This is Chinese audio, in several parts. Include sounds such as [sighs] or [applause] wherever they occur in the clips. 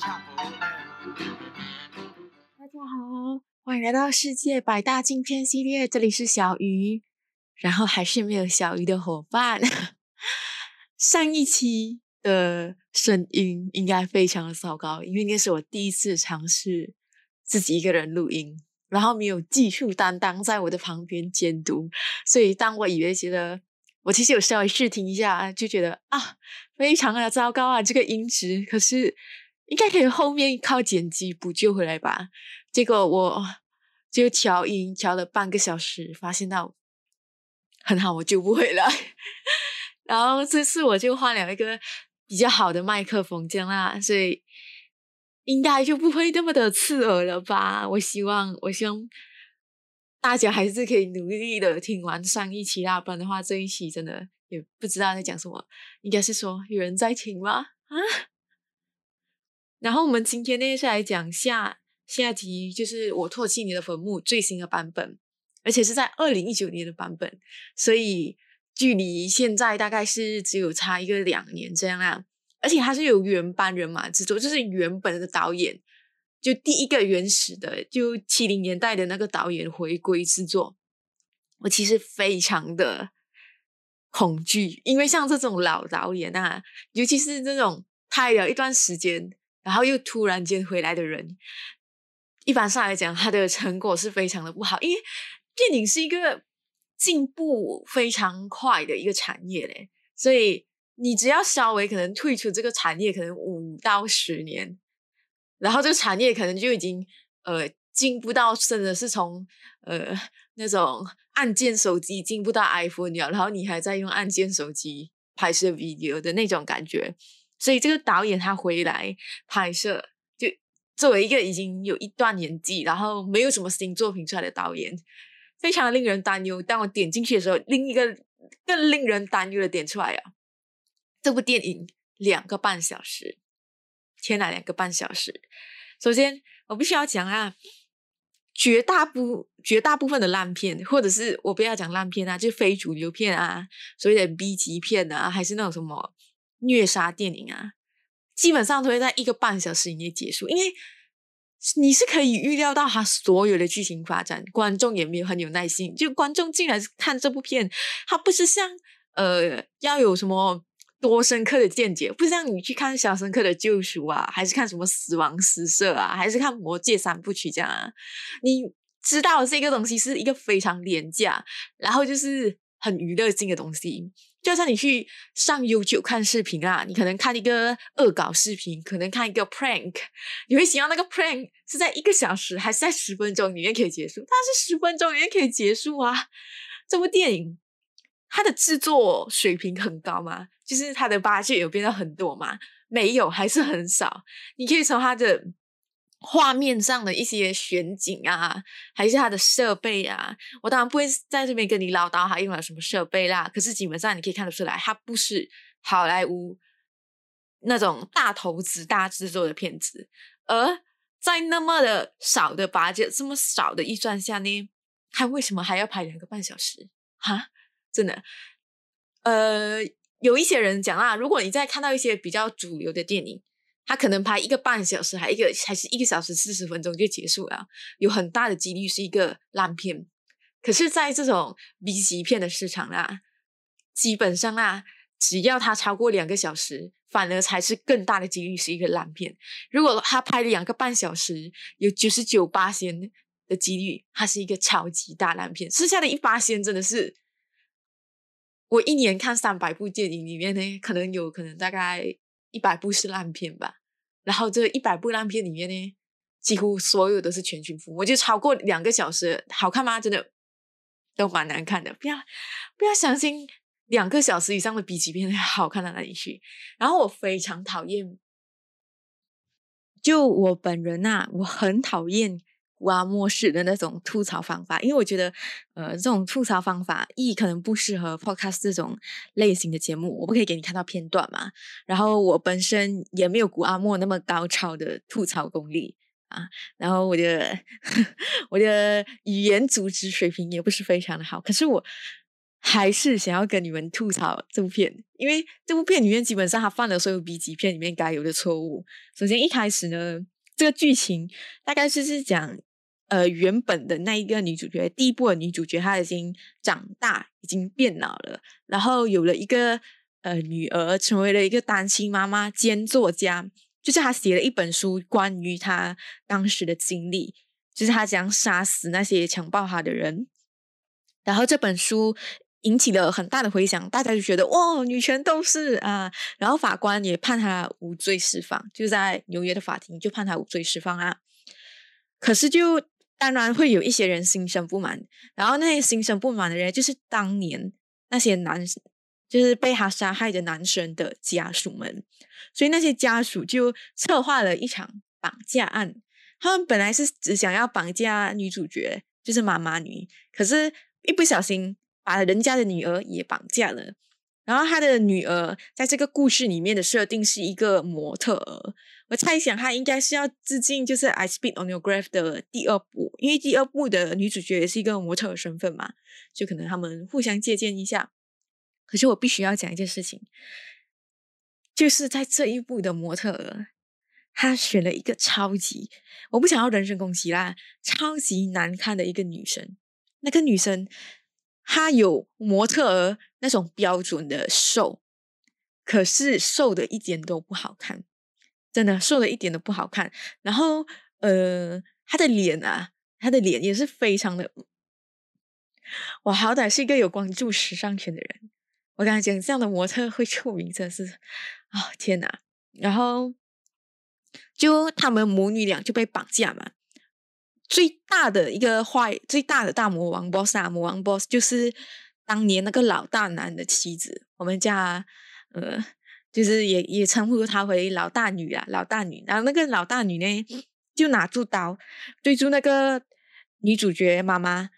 大家好，欢迎来到世界百大镜片系列，这里是小鱼，然后还是没有小鱼的伙伴。[laughs] 上一期的声音应该非常的糟糕，因为那是我第一次尝试自己一个人录音，然后没有技术担当在我的旁边监督，所以当我以为觉得我其实有稍微试听一下，就觉得啊，非常的糟糕啊，这个音质，可是应该可以后面靠剪辑补救回来吧。结果我就调音调了半个小时，发现到很好，我救不回来。[laughs] 然后这次我就换了一个比较好的麦克风，这样啦，所以应该就不会那么的刺耳了吧？我希望，我希望大家还是可以努力的听完上一期啦，不然的话这一期真的也不知道在讲什么。应该是说有人在听吗？啊？然后我们今天呢是来讲下下集，就是我唾弃你的坟墓最新的版本，而且是在二零一九年的版本，所以。距离现在大概是只有差一个两年这样啊，而且它是有原班人马制作，就是原本的导演，就第一个原始的，就七零年代的那个导演回归制作。我其实非常的恐惧，因为像这种老导演啊，尤其是这种拍了一段时间，然后又突然间回来的人，一般上来讲，他的成果是非常的不好，因为电影是一个。进步非常快的一个产业嘞，所以你只要稍微可能退出这个产业，可能五到十年，然后这个产业可能就已经呃进步到真的是从呃那种按键手机进步到 iPhone 了，然后你还在用按键手机拍摄 video 的那种感觉，所以这个导演他回来拍摄，就作为一个已经有一段年纪，然后没有什么新作品出来的导演。非常令人担忧。当我点进去的时候，另一个更令人担忧的点出来啊！这部电影两个半小时，天哪，两个半小时！首先，我必须要讲啊，绝大部绝大部分的烂片，或者是我不要讲烂片啊，就非主流片啊，所谓的 B 级片啊，还是那种什么虐杀电影啊，基本上都会在一个半小时以内结束，因为。你是可以预料到它所有的剧情发展，观众也没有很有耐心。就观众进来看这部片，它不是像呃要有什么多深刻的见解，不像你去看《小深刻的救赎》啊，还是看什么《死亡诗社》啊，还是看《魔戒三部曲》这样啊？你知道这个东西是一个非常廉价，然后就是很娱乐性的东西。就像你去上 YouTube 看视频啊，你可能看一个恶搞视频，可能看一个 prank，你会希望那个 prank 是在一个小时还是在十分钟里面可以结束？它是十分钟里面可以结束啊！这部电影它的制作水平很高吗？就是它的 bug 有变得很多吗？没有，还是很少。你可以从它的。画面上的一些选景啊，还是它的设备啊，我当然不会在这边跟你唠叨它用了什么设备啦。可是基本上你可以看得出来，它不是好莱坞那种大投资、大制作的片子。而在那么的少的八戒这么少的预算下呢，它为什么还要拍两个半小时？哈，真的，呃，有一些人讲啊，如果你在看到一些比较主流的电影。他可能拍一个半小时，还一个还是一个小时四十分钟就结束了，有很大的几率是一个烂片。可是，在这种 B 级片的市场啊，基本上啊，只要它超过两个小时，反而才是更大的几率是一个烂片。如果他拍了两个半小时，有九十九八仙的几率，它是一个超级大烂片。剩下的一八仙真的是，我一年看三百部电影里面呢，可能有可能大概。一百部是烂片吧，然后这一百部烂片里面呢，几乎所有都是全军覆没就超过两个小时，好看吗？真的都蛮难看的。不要不要相信两个小时以上的 B 级片 [laughs] 好看到哪里去。然后我非常讨厌，就我本人呐，我很讨厌。古阿莫式的那种吐槽方法，因为我觉得，呃，这种吐槽方法一可能不适合 podcast 这种类型的节目，我不可以给你看到片段嘛。然后我本身也没有古阿莫那么高超的吐槽功力啊。然后我的 [laughs] 我的语言组织水平也不是非常的好。可是我还是想要跟你们吐槽这部片，因为这部片里面基本上他犯了所有 B 级片里面该有的错误。首先一开始呢，这个剧情大概是是讲，呃，原本的那一个女主角，第一部的女主角她已经长大，已经变老了，然后有了一个呃女儿，成为了一个单亲妈妈兼作家，就是她写了一本书，关于她当时的经历，就是她怎样杀死那些强暴她的人，然后这本书。引起了很大的回响，大家就觉得哇，女权斗士啊！然后法官也判她无罪释放，就在纽约的法庭就判她无罪释放啊。可是就当然会有一些人心生不满，然后那些心生不满的人就是当年那些男，就是被他杀害的男生的家属们，所以那些家属就策划了一场绑架案。他们本来是只想要绑架女主角，就是妈妈女，可是一不小心。把人家的女儿也绑架了，然后他的女儿在这个故事里面的设定是一个模特儿。我猜想他应该是要致敬，就是《I Speak on Your Grave》的第二部，因为第二部的女主角也是一个模特儿身份嘛，就可能他们互相借鉴一下。可是我必须要讲一件事情，就是在这一部的模特儿，他选了一个超级，我不想要人身攻击啦，超级难看的一个女生，那个女生。她有模特儿那种标准的瘦，可是瘦的一点都不好看，真的瘦的一点都不好看。然后，呃，她的脸啊，她的脸也是非常的。我好歹是一个有关注时尚圈的人，我跟他讲，这样的模特会出名，真是啊，天哪！然后，就他们母女俩就被绑架嘛。最大的一个坏，最大的大魔王 boss 啊，魔王 boss 就是当年那个老大男的妻子，我们家呃，就是也也称呼他为老大女啊，老大女。然后那个老大女呢，就拿住刀对住那个女主角妈妈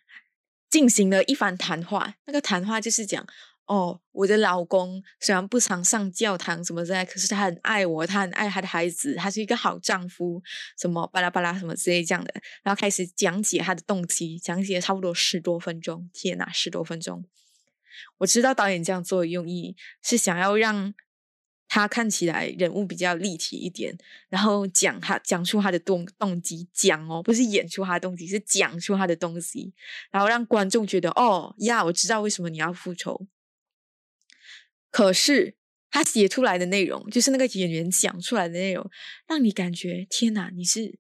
进行了一番谈话。那个谈话就是讲。哦，我的老公虽然不常上教堂什么之类，可是他很爱我，他很爱他的孩子，他是一个好丈夫，什么巴拉巴拉什么之类这样的，然后开始讲解他的动机，讲解差不多十多分钟，天哪，十多分钟！我知道导演这样做的用意是想要让他看起来人物比较立体一点，然后讲他讲出他的动动机，讲哦，不是演出他的动机，是讲出他的东西，然后让观众觉得哦呀，我知道为什么你要复仇。可是他写出来的内容，就是那个演员讲出来的内容，让你感觉天哪，你是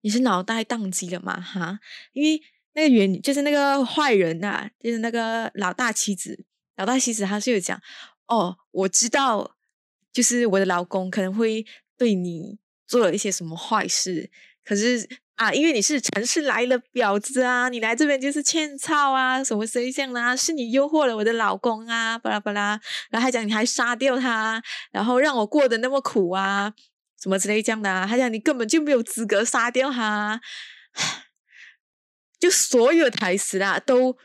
你是脑袋宕机了吗？哈，因为那个原就是那个坏人呐，就是那个老大妻子，老大妻子他是有讲哦，我知道，就是我的老公可能会对你做了一些什么坏事，可是。啊，因为你是城市来了婊子啊，你来这边就是欠操啊，什么谁相啊？是你诱惑了我的老公啊，巴拉巴拉，然后还讲你还杀掉他，然后让我过得那么苦啊，什么之类这样的啊？他讲你根本就没有资格杀掉他，就所有台词啦都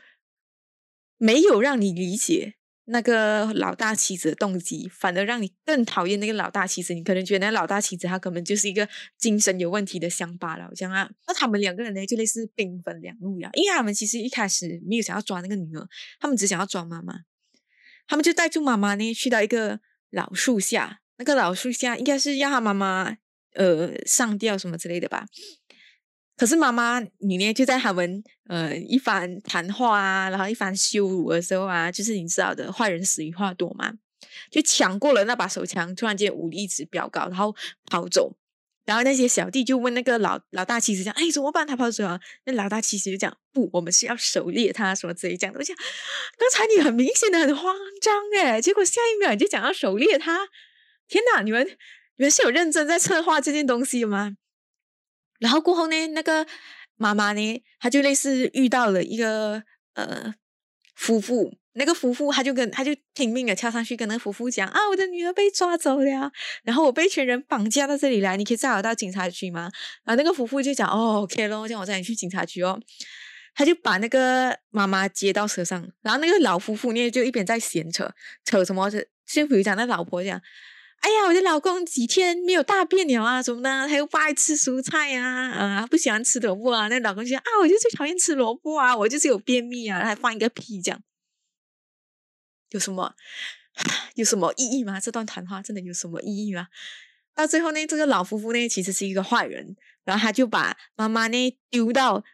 没有让你理解。那个老大妻子的动机，反而让你更讨厌那个老大妻子。你可能觉得那老大妻子她可能就是一个精神有问题的乡巴佬，这样啊。那他们两个人呢，就类似兵分两路呀。因为他们其实一开始没有想要抓那个女儿，他们只想要抓妈妈。他们就带住妈妈呢，去到一个老树下。那个老树下应该是要他妈妈呃上吊什么之类的吧。可是妈妈，你呢？就在他们呃一番谈话啊，然后一番羞辱的时候啊，就是你知道的，坏人死于话多嘛，就抢过了那把手枪，突然间武力值飙高，然后跑走。然后那些小弟就问那个老老大其实讲：“哎，怎么办？他跑走了。”那老大其实就讲：“不，我们是要狩猎他，什么之类讲的。”我想，刚才你很明显的很慌张哎，结果下一秒你就讲要狩猎他，天哪！你们你们是有认真在策划这件东西吗？然后过后呢，那个妈妈呢，她就类似遇到了一个呃夫妇，那个夫妇他就跟他就拼命的跳上去跟那个夫妇讲啊，我的女儿被抓走了，然后我被一群人绑架到这里来，你可以载我到警察局吗？然后那个夫妇就讲哦，OK 咯，叫我载你去警察局哦。他就把那个妈妈接到车上，然后那个老夫妇呢就一边在闲扯扯什么，就比如讲那老婆讲。哎呀，我的老公几天没有大便了啊？什么呢？他又不爱吃蔬菜呀，啊，不喜欢吃萝卜啊。那老公就啊，我就最讨厌吃萝卜啊，我就是有便秘啊，还放一个屁这样。有什么 [sighs] 有什么意义吗？这段谈话真的有什么意义吗？到最后呢，这个老夫妇呢其实是一个坏人，然后他就把妈妈呢丢到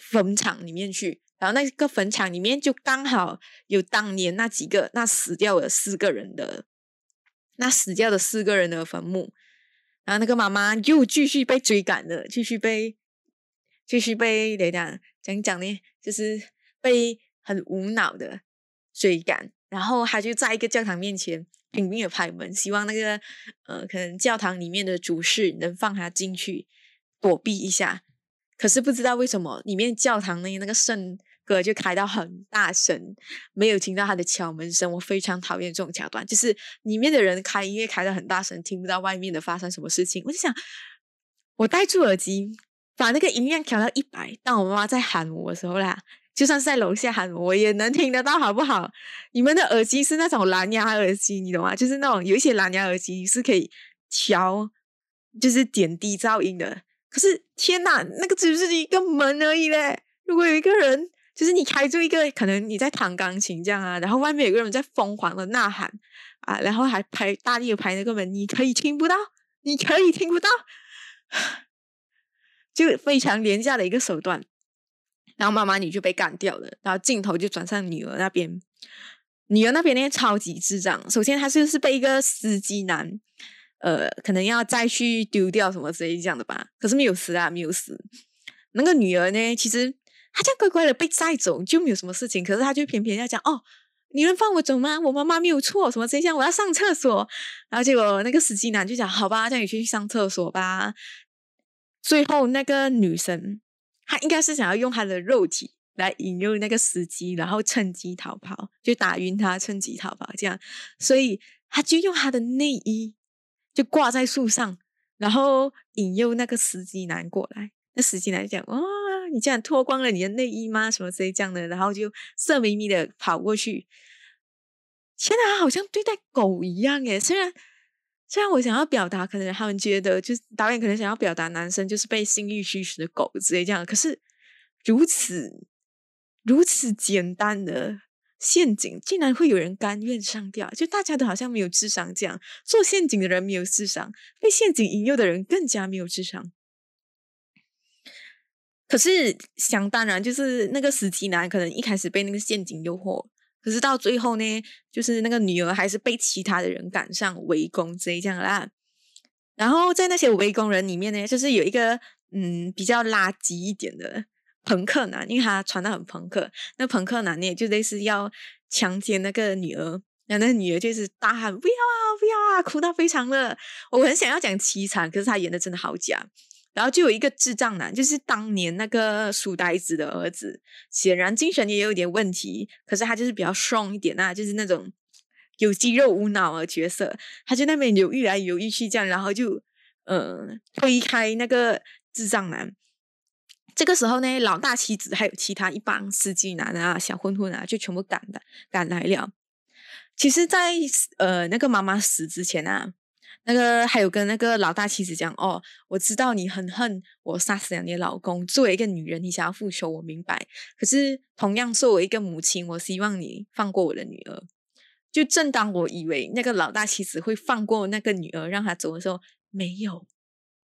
坟场里面去，然后那个坟场里面就刚好有当年那几个那死掉了四个人的那死掉的四个人的坟墓，然后那个妈妈又继续被追赶了，继续被继续被怎样讲讲呢？就是被很无脑的追赶，然后他就在一个教堂面前。拼命的拍门，希望那个呃，可能教堂里面的主事能放他进去躲避一下。可是不知道为什么，里面教堂内那个圣歌就开到很大声，没有听到他的敲门声。我非常讨厌这种桥段，就是里面的人开音乐开的很大声，听不到外面的发生什么事情。我就想，我戴住耳机，把那个音量调到一百，当我妈妈在喊我的时候啦。就算是在楼下喊，我也能听得到，好不好？你们的耳机是那种蓝牙耳机，你懂吗？就是那种有一些蓝牙耳机是可以调，就是点低噪音的。可是天哪，那个只是一个门而已嘞！如果有一个人，就是你开住一个，可能你在弹钢琴这样啊，然后外面有个人在疯狂的呐喊啊，然后还拍大力的拍那个门，你可以听不到，你可以听不到，[sighs] 就非常廉价的一个手段。然后妈妈你就被干掉了，然后镜头就转向女儿那边，女儿那边呢超级智障。首先，她就是被一个司机男，呃，可能要再去丢掉什么之类这样的吧。可是没有死啊，没有死。那个女儿呢，其实他这样乖乖的被载走就没有什么事情，可是他就偏偏要讲哦，你能放我走吗？我妈妈没有错，什么真相，我要上厕所。然后结果那个司机男就讲好吧，叫你去上厕所吧。最后那个女生。她应该是想要用她的肉体来引诱那个司机，然后趁机逃跑，就打晕他，趁机逃跑这样。所以他就用他的内衣就挂在树上，然后引诱那个司机男过来。那司机男讲：“哇，你竟然脱光了你的内衣吗？什么之类这样的？”然后就色眯眯的跑过去。现在好像对待狗一样耶，虽然。虽然我想要表达，可能他们觉得就是导演可能想要表达男生就是被性欲驱使的狗之类这样，可是如此如此简单的陷阱，竟然会有人甘愿上吊？就大家都好像没有智商，这样做陷阱的人没有智商，被陷阱引诱的人更加没有智商。可是想当然，就是那个司机男可能一开始被那个陷阱诱惑。可是到最后呢，就是那个女儿还是被其他的人赶上围攻这样啦。然后在那些围攻人里面呢，就是有一个嗯比较垃圾一点的朋克男，因为他穿的很朋克。那朋克男呢，就类似要强奸那个女儿，然后那女儿就是大喊不要啊不要啊，哭到非常的，我很想要讲凄惨，可是他演的真的好假。然后就有一个智障男，就是当年那个书呆子的儿子，显然精神也有点问题，可是他就是比较爽一点啊，就是那种有肌肉无脑的角色，他就那边犹豫来犹豫去这样，然后就嗯推开那个智障男。这个时候呢，老大妻子还有其他一帮司机男啊、小混混啊，就全部赶的赶来了。其实，在呃那个妈妈死之前啊。那个还有跟那个老大妻子讲哦，我知道你很恨我杀死了你的老公。作为一个女人，你想要复仇，我明白。可是同样作为一个母亲，我希望你放过我的女儿。就正当我以为那个老大妻子会放过那个女儿，让她走的时候，没有。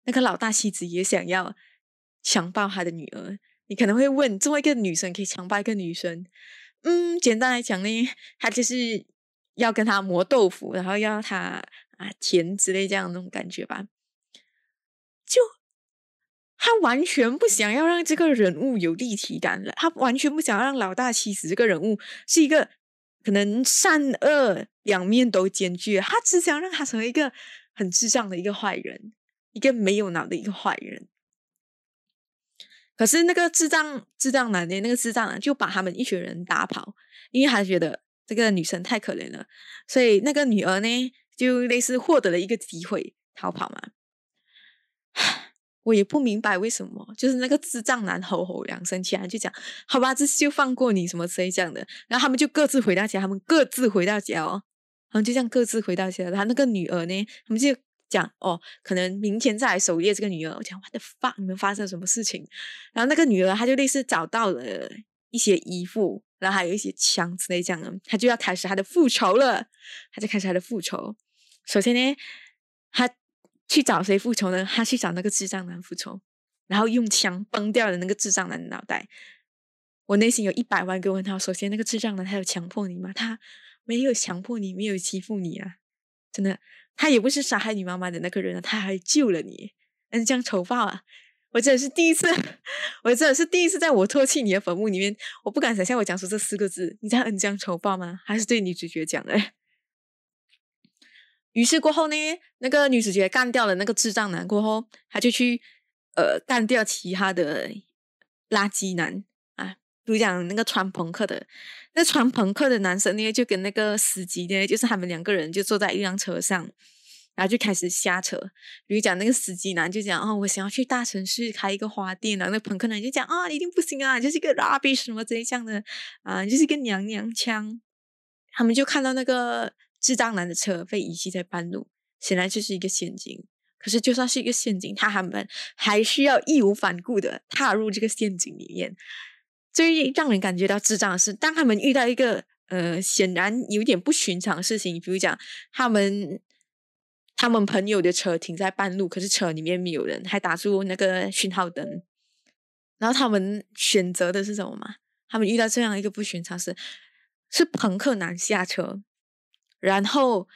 那个老大妻子也想要强暴他的女儿。你可能会问，作为一个女生可以强暴一个女生？嗯，简单来讲呢，他就是要跟他磨豆腐，然后要他。啊，甜之类这样那种感觉吧，就他完全不想要让这个人物有立体感了，他完全不想要让老大妻子这个人物是一个可能善恶两面都兼具，他只想让他成为一个很智障的一个坏人，一个没有脑的一个坏人。可是那个智障智障男的那个智障男就把他们一群人打跑，因为他觉得这个女生太可怜了，所以那个女儿呢？就类似获得了一个机会逃跑嘛，我也不明白为什么，就是那个智障男吼吼两声起来就讲，好吧，这次就放过你什么之类这样的，然后他们就各自回到家，他们各自回到家哦，然后就这样各自回到家，他那个女儿呢，他们就讲哦，可能明天再来守夜这个女儿，我讲我的发，你们发生什么事情？然后那个女儿她就类似找到了一些衣服。然后还有一些枪之类这样的，她就要开始她的复仇了。她就开始她的复仇。首先呢，他去找谁复仇呢？他去找那个智障男复仇，然后用枪崩掉了那个智障男的脑袋。我内心有一百万个问号。首先，那个智障男他有强迫你吗？他没有强迫你，没有欺负你啊！真的，他也不是杀害你妈妈的那个人啊，他还救了你。恩将仇报啊！我真的是第一次，[laughs] 我真的是第一次在我唾弃你的坟墓里面，我不敢想象我讲出这四个字。你在恩将仇报吗？还是对女主角讲的？于是过后呢，那个女主角干掉了那个智障男过后，他就去呃干掉其他的垃圾男啊，比如讲那个穿朋克的，那穿朋克的男生呢，就跟那个司机呢，就是他们两个人就坐在一辆车上。然后就开始瞎扯，比如讲那个司机男就讲哦，我想要去大城市开一个花店，然后那朋克男就讲啊，一定不行啊，就是一个 rubbish 什么这样的啊，就是一个娘娘腔。他们就看到那个智障男的车被遗弃在半路，显然就是一个陷阱。可是就算是一个陷阱，他们还需要义无反顾的踏入这个陷阱里面。最让人感觉到智障的是，当他们遇到一个呃显然有点不寻常的事情，比如讲他们。他们朋友的车停在半路，可是车里面没有人，还打出那个讯号灯。然后他们选择的是什么嘛？他们遇到这样一个不寻常事，是朋克男下车，然后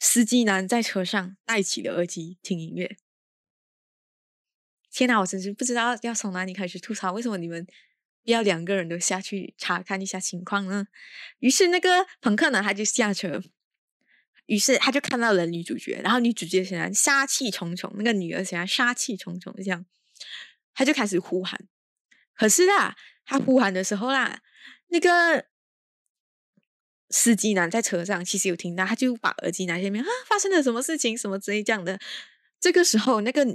司机男在车上戴起了耳机听音乐。天哪，我真是不知道要从哪里开始吐槽，为什么你们要两个人都下去查看一下情况呢？于是那个朋克男他就下车。于是他就看到了女主角，然后女主角显然杀气重重，那个女儿显然杀气重重，这样他就开始呼喊。可是啦，他呼喊的时候啦，那个司机男在车上其实有听到，他就把耳机拿下面啊，发生了什么事情，什么之类这样的。这个时候，那个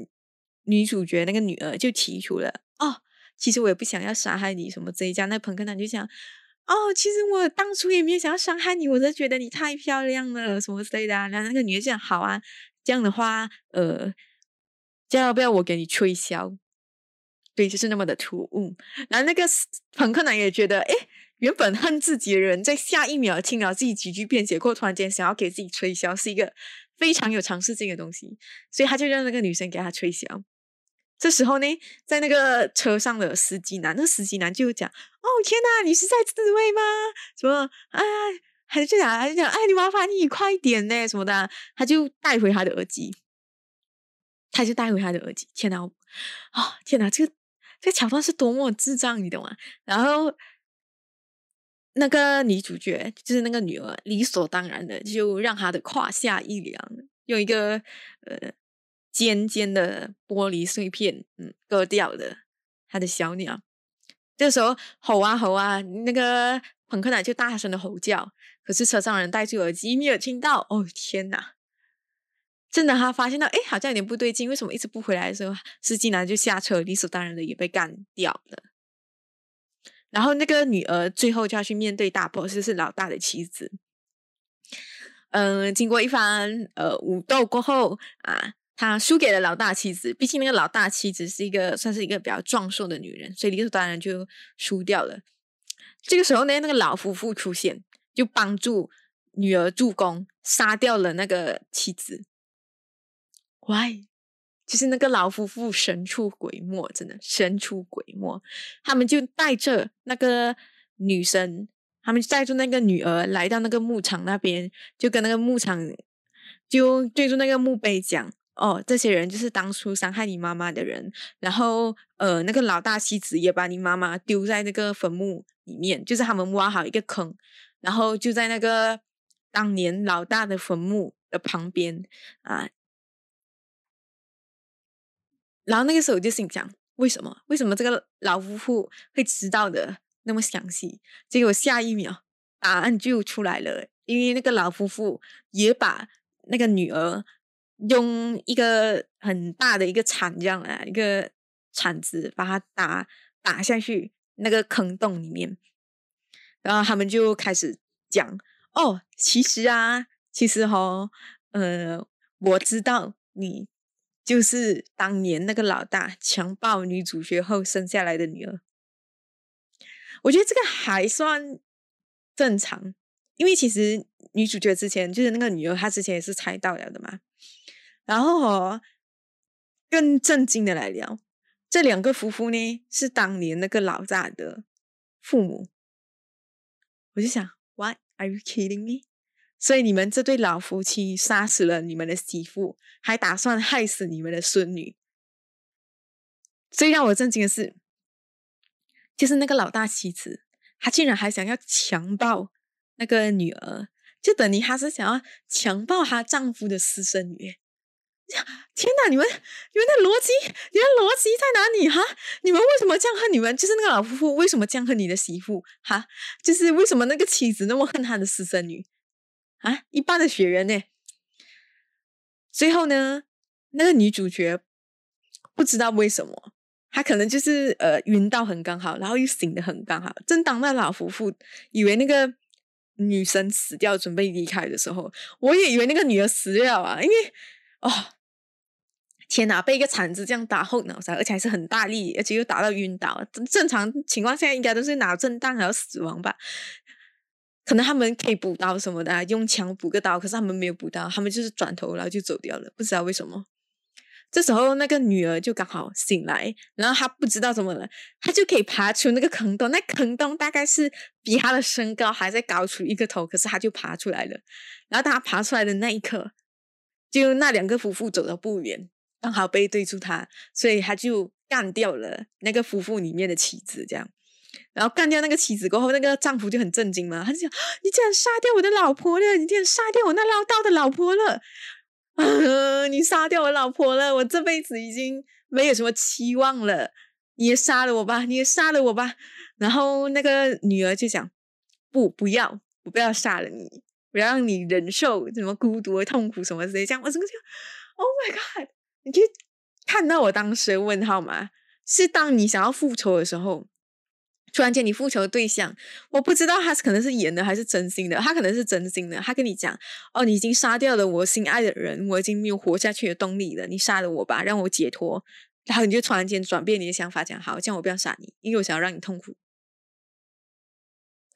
女主角那个女儿就提出了哦，其实我也不想要杀害你，什么这一样。那朋克男就想。哦，其实我当初也没有想要伤害你，我是觉得你太漂亮了，什么之类的啊。然后那个女的讲好啊，这样的话，呃，要不要我给你吹箫？对，就是那么的突兀。然后那个朋克男也觉得，哎，原本恨自己的人，在下一秒听到自己几句辩解过，突然间想要给自己吹箫，是一个非常有尝试性的东西，所以他就让那个女生给他吹箫。这时候呢，在那个车上的司机男，那司机男就讲：“哦，天哪，你是在自慰吗？什么？哎，还是讲，还是讲，哎，你麻烦你快点呢，什么的。”他就带回他的耳机，他就带回他的耳机。天哪，啊，天哪，这个这个桥段是多么智障，你懂吗？然后那个女主角就是那个女儿，理所当然的就让她的胯下一凉，用一个呃。尖尖的玻璃碎片，嗯，割掉了他的小鸟。这时候吼啊吼啊，那个朋克男就大声的吼叫。可是车上人戴住耳机，没有听到。哦天哪！真的，他发现到，哎，好像有点不对劲。为什么一直不回来的时候，司机男就下车，理所当然的也被干掉了。然后那个女儿最后就要去面对大 boss，是老大的妻子。嗯，经过一番呃武斗过后啊。他输给了老大妻子，毕竟那个老大妻子是一个算是一个比较壮硕的女人，所以理所当然就输掉了。这个时候呢，那个老夫妇出现，就帮助女儿助攻，杀掉了那个妻子。Why？就是那个老夫妇神出鬼没，真的神出鬼没。他们就带着那个女生，他们就带着那个女儿来到那个牧场那边，就跟那个牧场就对着那个墓碑讲。哦，这些人就是当初伤害你妈妈的人，然后呃，那个老大妻子也把你妈妈丢在那个坟墓里面，就是他们挖好一个坑，然后就在那个当年老大的坟墓的旁边啊，然后那个时候我就心想，为什么？为什么这个老夫妇会知道的那么详细？结果下一秒答案就出来了，因为那个老夫妇也把那个女儿。用一个很大的一个铲这样啊，一个铲子把它打打下去那个坑洞里面，然后他们就开始讲哦，其实啊，其实哈，呃，我知道你就是当年那个老大强暴女主角后生下来的女儿。我觉得这个还算正常，因为其实女主角之前就是那个女儿，她之前也是猜到了的嘛。然后哦，更震惊的来聊，这两个夫妇呢是当年那个老大的父母。我就想，What are you kidding me？所以你们这对老夫妻杀死了你们的媳妇，还打算害死你们的孙女。最让我震惊的是，就是那个老大妻子，她竟然还想要强暴那个女儿，就等于她是想要强暴她丈夫的私生女。天哪！你们你们的逻辑，你们逻辑在哪里哈？你们为什么这样恨你们？就是那个老夫妇为什么这样恨你的媳妇哈？就是为什么那个妻子那么恨他的私生女？啊，一般的血缘呢？最后呢，那个女主角不知道为什么，她可能就是呃晕到很刚好，然后又醒的很刚好。正当那老夫妇以为那个女生死掉，准备离开的时候，我也以为那个女儿死掉啊，因为哦，天哪，被一个铲子这样打后脑勺，而且还是很大力，而且又打到晕倒。正常情况下应该都是脑震荡然后死亡吧。可能他们可以补刀什么的，用枪补个刀，可是他们没有补刀，他们就是转头然后就走掉了，不知道为什么。这时候那个女儿就刚好醒来，然后她不知道怎么了，她就可以爬出那个坑洞，那坑洞大概是比她的身高还在高出一个头，可是她就爬出来了。然后她爬出来的那一刻，就那两个夫妇走的不远，刚好背对住她，所以她就干掉了那个夫妇里面的妻子，这样。然后干掉那个妻子过后，那个丈夫就很震惊嘛，他就讲：“你竟然杀掉我的老婆了！你竟然杀掉我那唠叨的老婆了！啊，[laughs] 你杀掉我老婆了！我这辈子已经没有什么期望了。你也杀了我吧，你也杀了我吧。”然后那个女儿就讲：“不，不要，我不要杀了你，我要让你忍受什么孤独、痛苦什么之类。”这样我整个就，Oh my God！你可以看到我当时问号吗？是当你想要复仇的时候。突然间，你复仇的对象，我不知道他是可能是演的还是真心的。他可能是真心的，他跟你讲：“哦，你已经杀掉了我心爱的人，我已经没有活下去的动力了，你杀了我吧，让我解脱。”然后你就突然间转变你的想法，讲：“好，这样我不要杀你，因为我想要让你痛苦。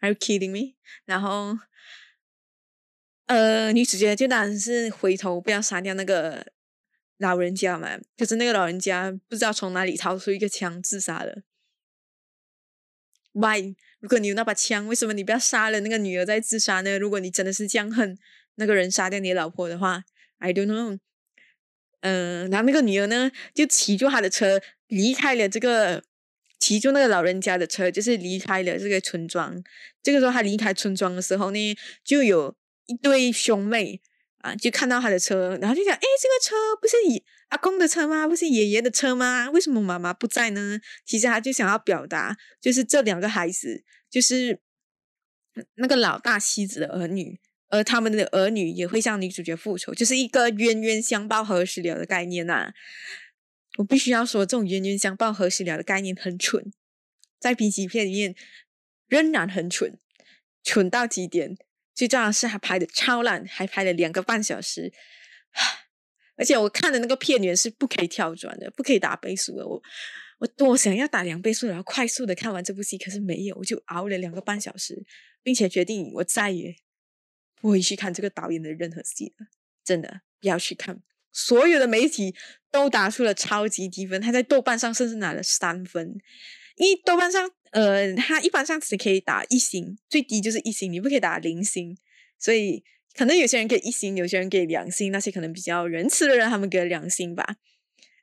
”Are you kidding me？然后，呃，女主角就当然是回头不要杀掉那个老人家嘛。可是那个老人家不知道从哪里掏出一个枪自杀了。Why？如果你有那把枪，为什么你不要杀了那个女儿再自杀呢？如果你真的是这样恨那个人杀掉你老婆的话，I don't know。嗯，然后那个女儿呢，就骑着他的车离开了这个，骑住那个老人家的车，就是离开了这个村庄。这个时候他离开村庄的时候呢，就有一对兄妹。啊，就看到他的车，然后就讲：“哎，这个车不是爷阿公的车吗？不是爷爷的车吗？为什么妈妈不在呢？”其实他就想要表达，就是这两个孩子，就是那个老大妻子的儿女，而他们的儿女也会向女主角复仇，就是一个冤冤相报何时了的概念呐。我必须要说，这种冤冤相报何时了的概念很蠢，在 B 级片里面仍然很蠢，蠢到极点。最重要的是，还拍的超烂，还拍了两个半小时，而且我看的那个片源是不可以跳转的，不可以打倍速的。我我多想要打两倍速，然后快速的看完这部戏，可是没有，我就熬了两个半小时，并且决定我再也不会去看这个导演的任何戏了。真的不要去看，所有的媒体都打出了超级低分，他在豆瓣上甚至拿了三分，因为豆瓣上。呃，他一般上只可以打一星，最低就是一星，你不可以打零星。所以可能有些人给一星，有些人给两星，那些可能比较仁慈的人，他们给了两星吧。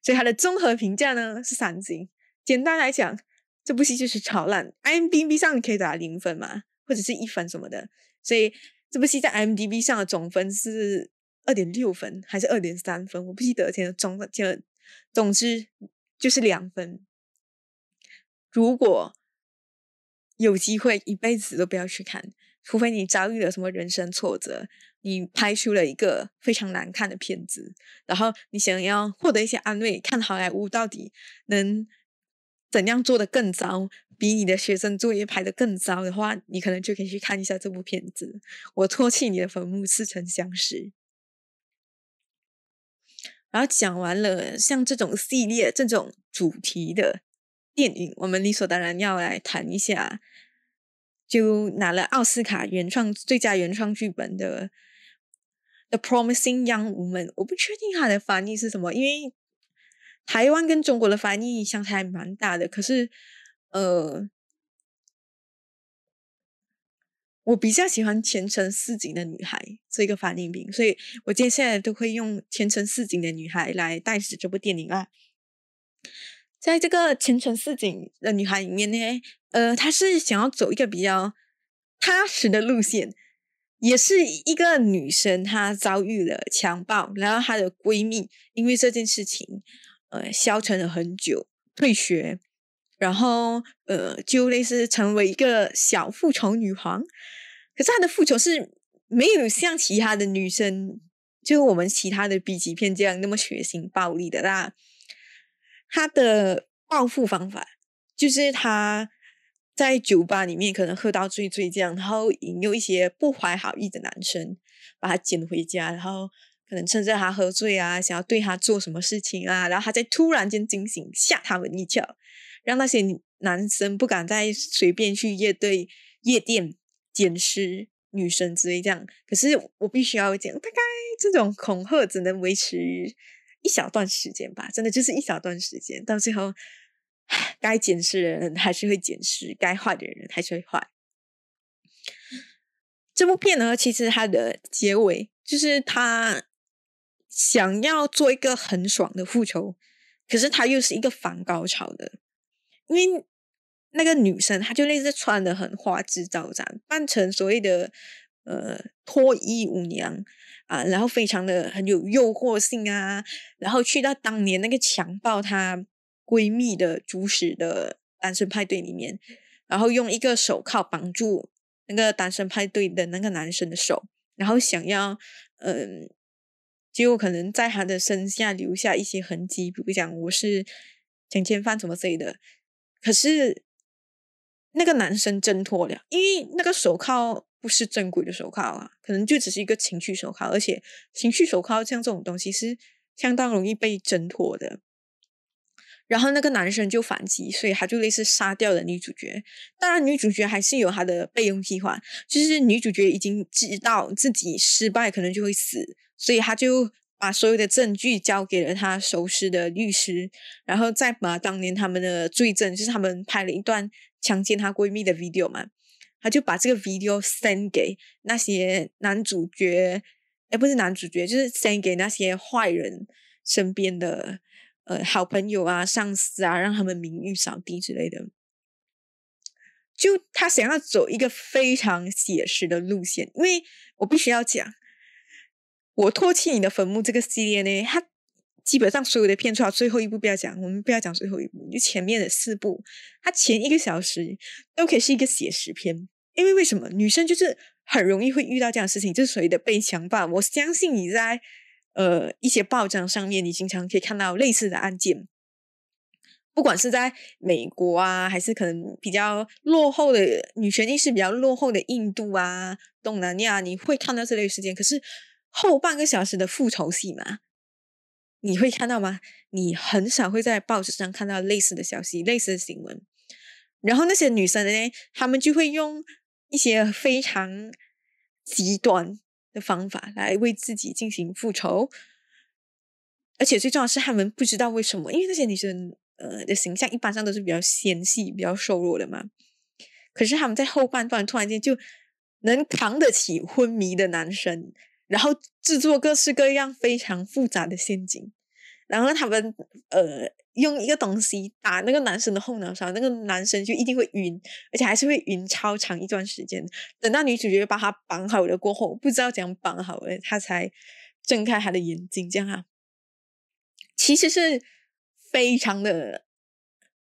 所以他的综合评价呢是三星。简单来讲，这部戏就是超烂。IMDB 上可以打零分嘛，或者是一分什么的。所以这部戏在 IMDB 上的总分是二点六分还是二点三分，我不记得。天总就总之就是两分。如果有机会一辈子都不要去看，除非你遭遇了什么人生挫折，你拍出了一个非常难看的片子，然后你想要获得一些安慰，看好莱坞到底能怎样做的更糟，比你的学生作业拍的更糟的话，你可能就可以去看一下这部片子。我唾弃你的坟墓，似曾相识。然后讲完了，像这种系列、这种主题的。电影，我们理所当然要来谈一下就拿了奥斯卡原创最佳原创剧本的《The Promising Young Woman》。我不确定它的翻译是什么，因为台湾跟中国的翻译相差还蛮大的。可是，呃。我比较喜欢前程似锦的女孩这个翻译名，所以我接下来都会用前程似锦的女孩来代指这部电影啊。在这个前程似锦的女孩里面呢，呃，她是想要走一个比较踏实的路线，也是一个女生，她遭遇了强暴，然后她的闺蜜因为这件事情，呃，消沉了很久，退学。然后，呃，就类似成为一个小复仇女皇，可是她的复仇是没有像其他的女生，就我们其他的 B 级片这样那么血腥暴力的啦。他的报复方法就是他在酒吧里面可能喝到醉醉这样，然后引诱一些不怀好意的男生把他捡回家，然后可能趁着他喝醉啊，想要对他做什么事情啊，然后他再突然间惊醒，吓他们一跳。让那些男生不敢再随便去夜队、夜店捡尸女生之类这样。可是我必须要讲，大概这种恐吓只能维持一小段时间吧，真的就是一小段时间。到最后，该捡尸的人还是会捡尸，该坏的人还是会坏。这部片呢，其实它的结尾就是他想要做一个很爽的复仇，可是他又是一个反高潮的。因为那个女生，她就类似穿的很花枝招展，扮成所谓的呃脱衣舞娘啊，然后非常的很有诱惑性啊，然后去到当年那个强暴她闺蜜的主使的单身派对里面，然后用一个手铐绑住那个单身派对的那个男生的手，然后想要嗯，结果可能在他的身下留下一些痕迹，比如讲我是强奸犯什么之类的。可是那个男生挣脱了，因为那个手铐不是正规的手铐啊，可能就只是一个情绪手铐，而且情绪手铐像这种东西是相当容易被挣脱的。然后那个男生就反击，所以他就类似杀掉了女主角。当然，女主角还是有她的备用计划，就是女主角已经知道自己失败可能就会死，所以她就。把所有的证据交给了他熟识的律师，然后再把当年他们的罪证，就是他们拍了一段强奸她闺蜜的 video 嘛，他就把这个 video send 给那些男主角，哎，不是男主角，就是 send 给那些坏人身边的呃好朋友啊、上司啊，让他们名誉扫地之类的。就他想要走一个非常写实的路线，因为我必须要讲。我唾弃你的坟墓这个系列呢，它基本上所有的片，除了最后一部不要讲，我们不要讲最后一部，就前面的四部，它前一个小时都可以是一个写实片。因为为什么女生就是很容易会遇到这样的事情，就是所谓的被强暴。我相信你在呃一些报章上面，你经常可以看到类似的案件，不管是在美国啊，还是可能比较落后的女权意识比较落后的印度啊、东南亚，你会看到这类事件。可是。后半个小时的复仇戏嘛，你会看到吗？你很少会在报纸上看到类似的消息、类似的新闻。然后那些女生呢，她们就会用一些非常极端的方法来为自己进行复仇，而且最重要是，他们不知道为什么，因为那些女生呃的形象一般上都是比较纤细、比较瘦弱的嘛。可是他们在后半段突然间就能扛得起昏迷的男生。然后制作各式各样非常复杂的陷阱，然后他们呃用一个东西打那个男生的后脑勺，那个男生就一定会晕，而且还是会晕超长一段时间。等到女主角把他绑好了过后，不知道怎样绑好了，他才睁开他的眼睛。这样啊，其实是非常的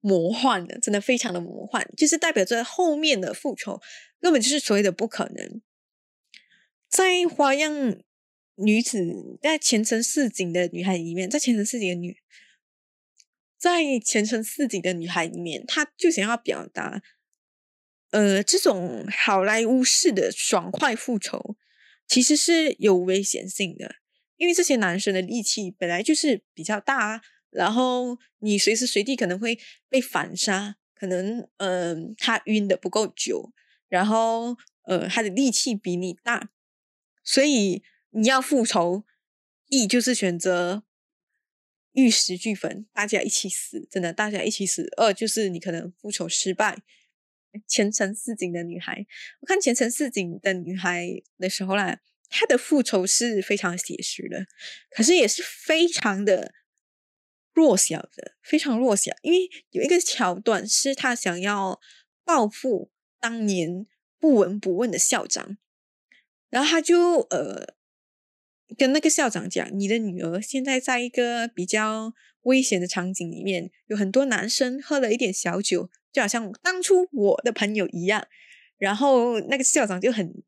魔幻的，真的非常的魔幻，就是代表着后面的复仇根本就是所谓的不可能。在花样女子在前程似锦的女孩里面，在前程似锦的女，在前程似锦的女孩里面，她就想要表达，呃，这种好莱坞式的爽快复仇其实是有危险性的，因为这些男生的力气本来就是比较大，然后你随时随地可能会被反杀，可能嗯他晕的不够久。然后呃他的力气比你大，所以你要复仇，一就是选择玉石俱焚，大家一起死，真的大家一起死；二就是你可能复仇失败。前程似锦的女孩，我看前程似锦的女孩的时候啦，她的复仇是非常写实的，可是也是非常的弱小的，非常弱小。因为有一个桥段是她想要报复当年不闻不问的校长，然后他就呃跟那个校长讲：“你的女儿现在在一个比较危险的场景里面，有很多男生喝了一点小酒。”就好像当初我的朋友一样，然后那个校长就很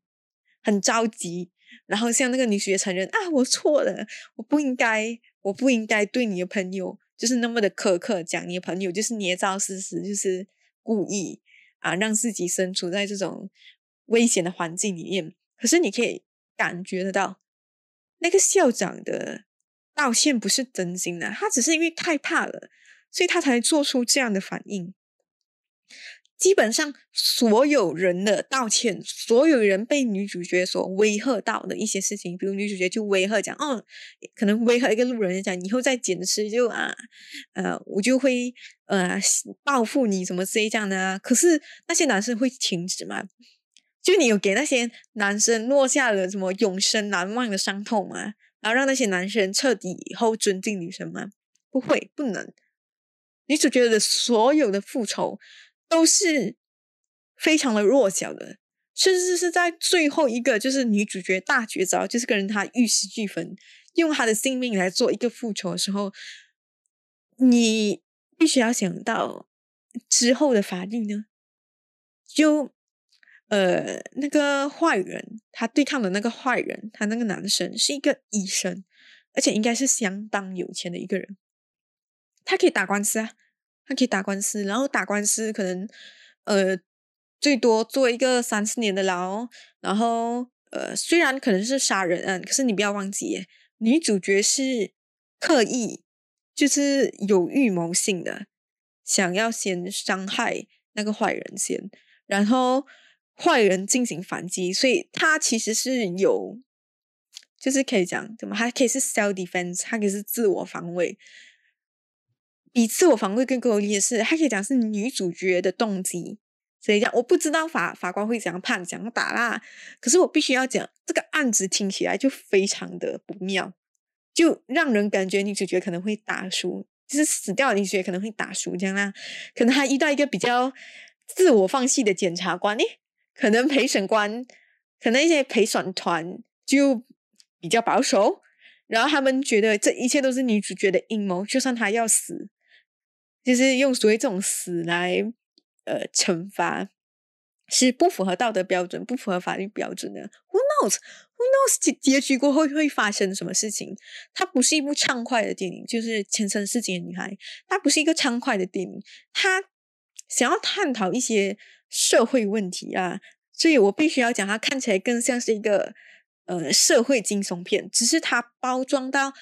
很着急，然后向那个女学承认啊，我错了，我不应该，我不应该对你的朋友就是那么的苛刻，讲你的朋友就是捏造事实，就是故意啊，让自己身处在这种危险的环境里面。可是你可以感觉得到，那个校长的道歉不是真心的，他只是因为害怕了，所以他才做出这样的反应。基本上所有人的道歉，所有人被女主角所威吓到的一些事情，比如女主角就威吓讲，哦，可能威吓一个路人讲，以后再捡尸就啊，呃，我就会呃报复你什么之类这样的。可是那些男生会停止吗？就你有给那些男生落下了什么永生难忘的伤痛吗？然后让那些男生彻底以后尊敬女生吗？不会，不能。女主角的所有的复仇。都是非常的弱小的，甚至是在最后一个，就是女主角大绝招，就是跟她玉石俱焚，用她的性命来做一个复仇的时候，你必须要想到之后的法律呢？就呃，那个坏人，他对抗的那个坏人，他那个男生是一个医生，而且应该是相当有钱的一个人，他可以打官司啊。他可以打官司，然后打官司可能，呃，最多做一个三四年的牢。然后，呃，虽然可能是杀人案，可是你不要忘记，女主角是刻意，就是有预谋性的，想要先伤害那个坏人先，然后坏人进行反击，所以他其实是有，就是可以讲怎么，还可以是 self defense，他可以是自我防卫。比自我防卫更够力的是，他可以讲是女主角的动机。所以讲，我不知道法法官会怎样判，怎样打啦。可是我必须要讲，这个案子听起来就非常的不妙，就让人感觉女主角可能会打输，就是死掉女主角可能会打输这样啦。可能还遇到一个比较自我放弃的检察官，诶，可能陪审官，可能一些陪审团就比较保守，然后他们觉得这一切都是女主角的阴谋，就算她要死。就是用所谓这种死来，呃，惩罚是不符合道德标准、不符合法律标准的。Who knows? Who knows? 结局过后会发生什么事情？它不是一部畅快的电影，就是《前程似锦的女孩》，它不是一个畅快的电影，它想要探讨一些社会问题啊。所以我必须要讲，它看起来更像是一个呃社会惊悚片，只是它包装到。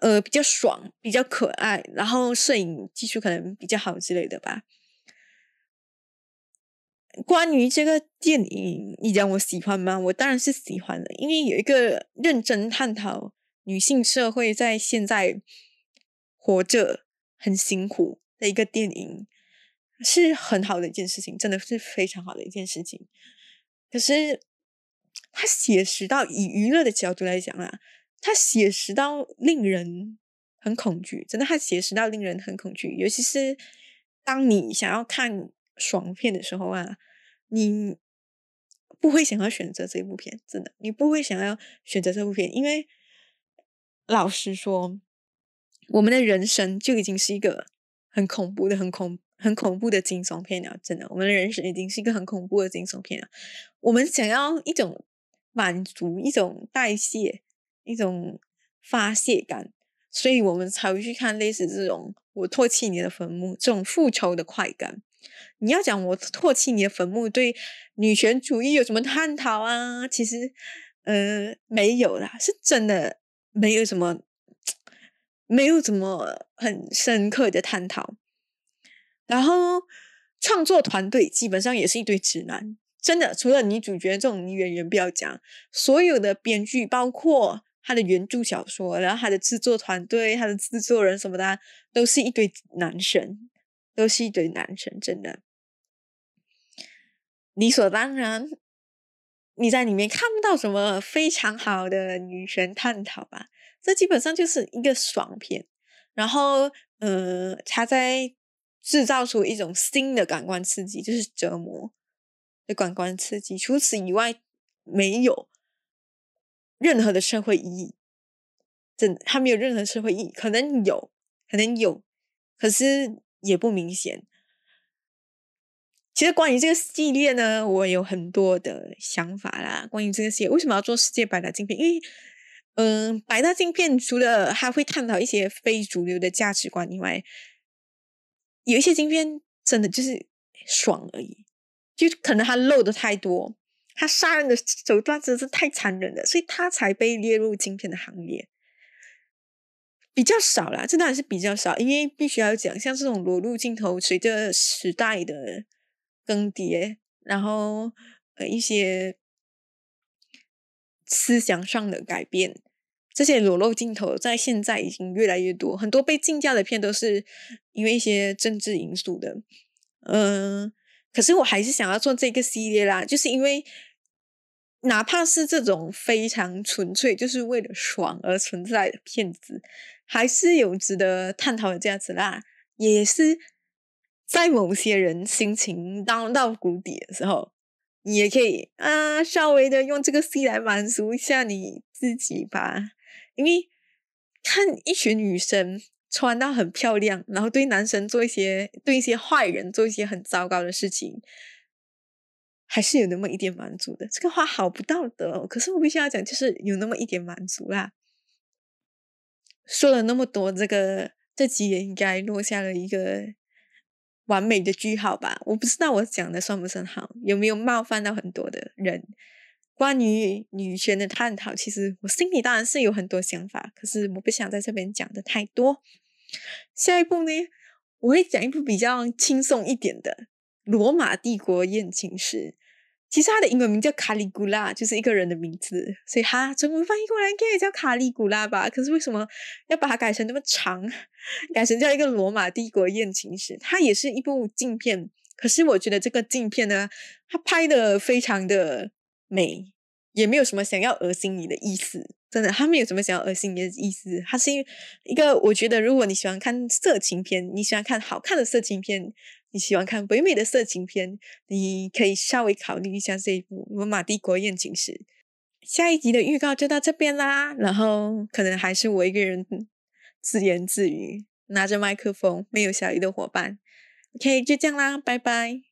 呃，比较爽，比较可爱，然后摄影技术可能比较好之类的吧。关于这个电影，你讲我喜欢吗？我当然是喜欢的，因为有一个认真探讨女性社会在现在活着很辛苦的一个电影，是很好的一件事情，真的是非常好的一件事情。可是，它写实到以娱乐的角度来讲啊。他写实到令人很恐惧，真的，他写实到令人很恐惧。尤其是当你想要看爽片的时候啊，你不会想要选择这部片，真的，你不会想要选择这部片，因为老实说，我们的人生就已经是一个很恐怖的、很恐、很恐怖的惊悚片了。真的，我们的人生已经是一个很恐怖的惊悚片了。我们想要一种满足，一种代谢。一种发泄感，所以我们才会去看类似这种“我唾弃你的坟墓”这种复仇的快感。你要讲我唾弃你的坟墓对女权主义有什么探讨啊？其实，呃，没有啦，是真的没有什么，[tsk] 没有什么很深刻的探讨。然后，创作团队基本上也是一堆直男，真的，除了女主角这种女演员不要讲，所有的编剧，包括他的原著小说，然后他的制作团队、他的制作人什么的，都是一堆男神，都是一堆男神，真的，理所当然，你在里面看不到什么非常好的女神探讨吧？这基本上就是一个爽片，然后，呃，他在制造出一种新的感官刺激，就是折磨。的感官刺激，除此以外没有任何的社会意义。真，它没有任何社会意义，可能有，可能有，可是也不明显。其实关于这个系列呢，我有很多的想法啦。关于这个系列，为什么要做世界百大镜片？因为，嗯，百大镜片除了它会探讨一些非主流的价值观以外，有一些镜片真的就是爽而已。就可能他漏的太多，他杀人的手段真的是太残忍了，所以他才被列入晶片的行列。比较少啦，这当然是比较少，因为必须要讲，像这种裸露镜头，随着时代的更迭，然后呃一些思想上的改变，这些裸露镜头在现在已经越来越多，很多被禁掉的片都是因为一些政治因素的，嗯。可是我还是想要做这个系列啦，就是因为哪怕是这种非常纯粹就是为了爽而存在的片子，还是有值得探讨的价值啦。也是在某些人心情荡到谷底的时候，你也可以啊，稍微的用这个戏来满足一下你自己吧。因为看一群女生。穿到很漂亮，然后对男生做一些对一些坏人做一些很糟糕的事情，还是有那么一点满足的。这个话好不道德哦，可是我必须要讲，就是有那么一点满足啦。说了那么多，这个这集也应该落下了一个完美的句号吧？我不知道我讲的算不算好，有没有冒犯到很多的人？关于女权的探讨，其实我心里当然是有很多想法，可是我不想在这边讲的太多。下一步呢，我会讲一部比较轻松一点的《罗马帝国艳情史》。其实它的英文名叫卡里古拉，就是一个人的名字，所以它中文翻译过来应该也叫卡里古拉吧。可是为什么要把它改成那么长，[laughs] 改成叫一个《罗马帝国艳情史》？它也是一部镜片，可是我觉得这个镜片呢，它拍的非常的美，也没有什么想要恶心你的意思。真的，他没有什么想要恶心你的意思。他是一个，我觉得，如果你喜欢看色情片，你喜欢看好看的色情片，你喜欢看唯美的色情片，你可以稍微考虑一下这一部《罗马帝国艳情史》。下一集的预告就到这边啦，然后可能还是我一个人自言自语，拿着麦克风，没有小鱼的伙伴。OK，就这样啦，拜拜。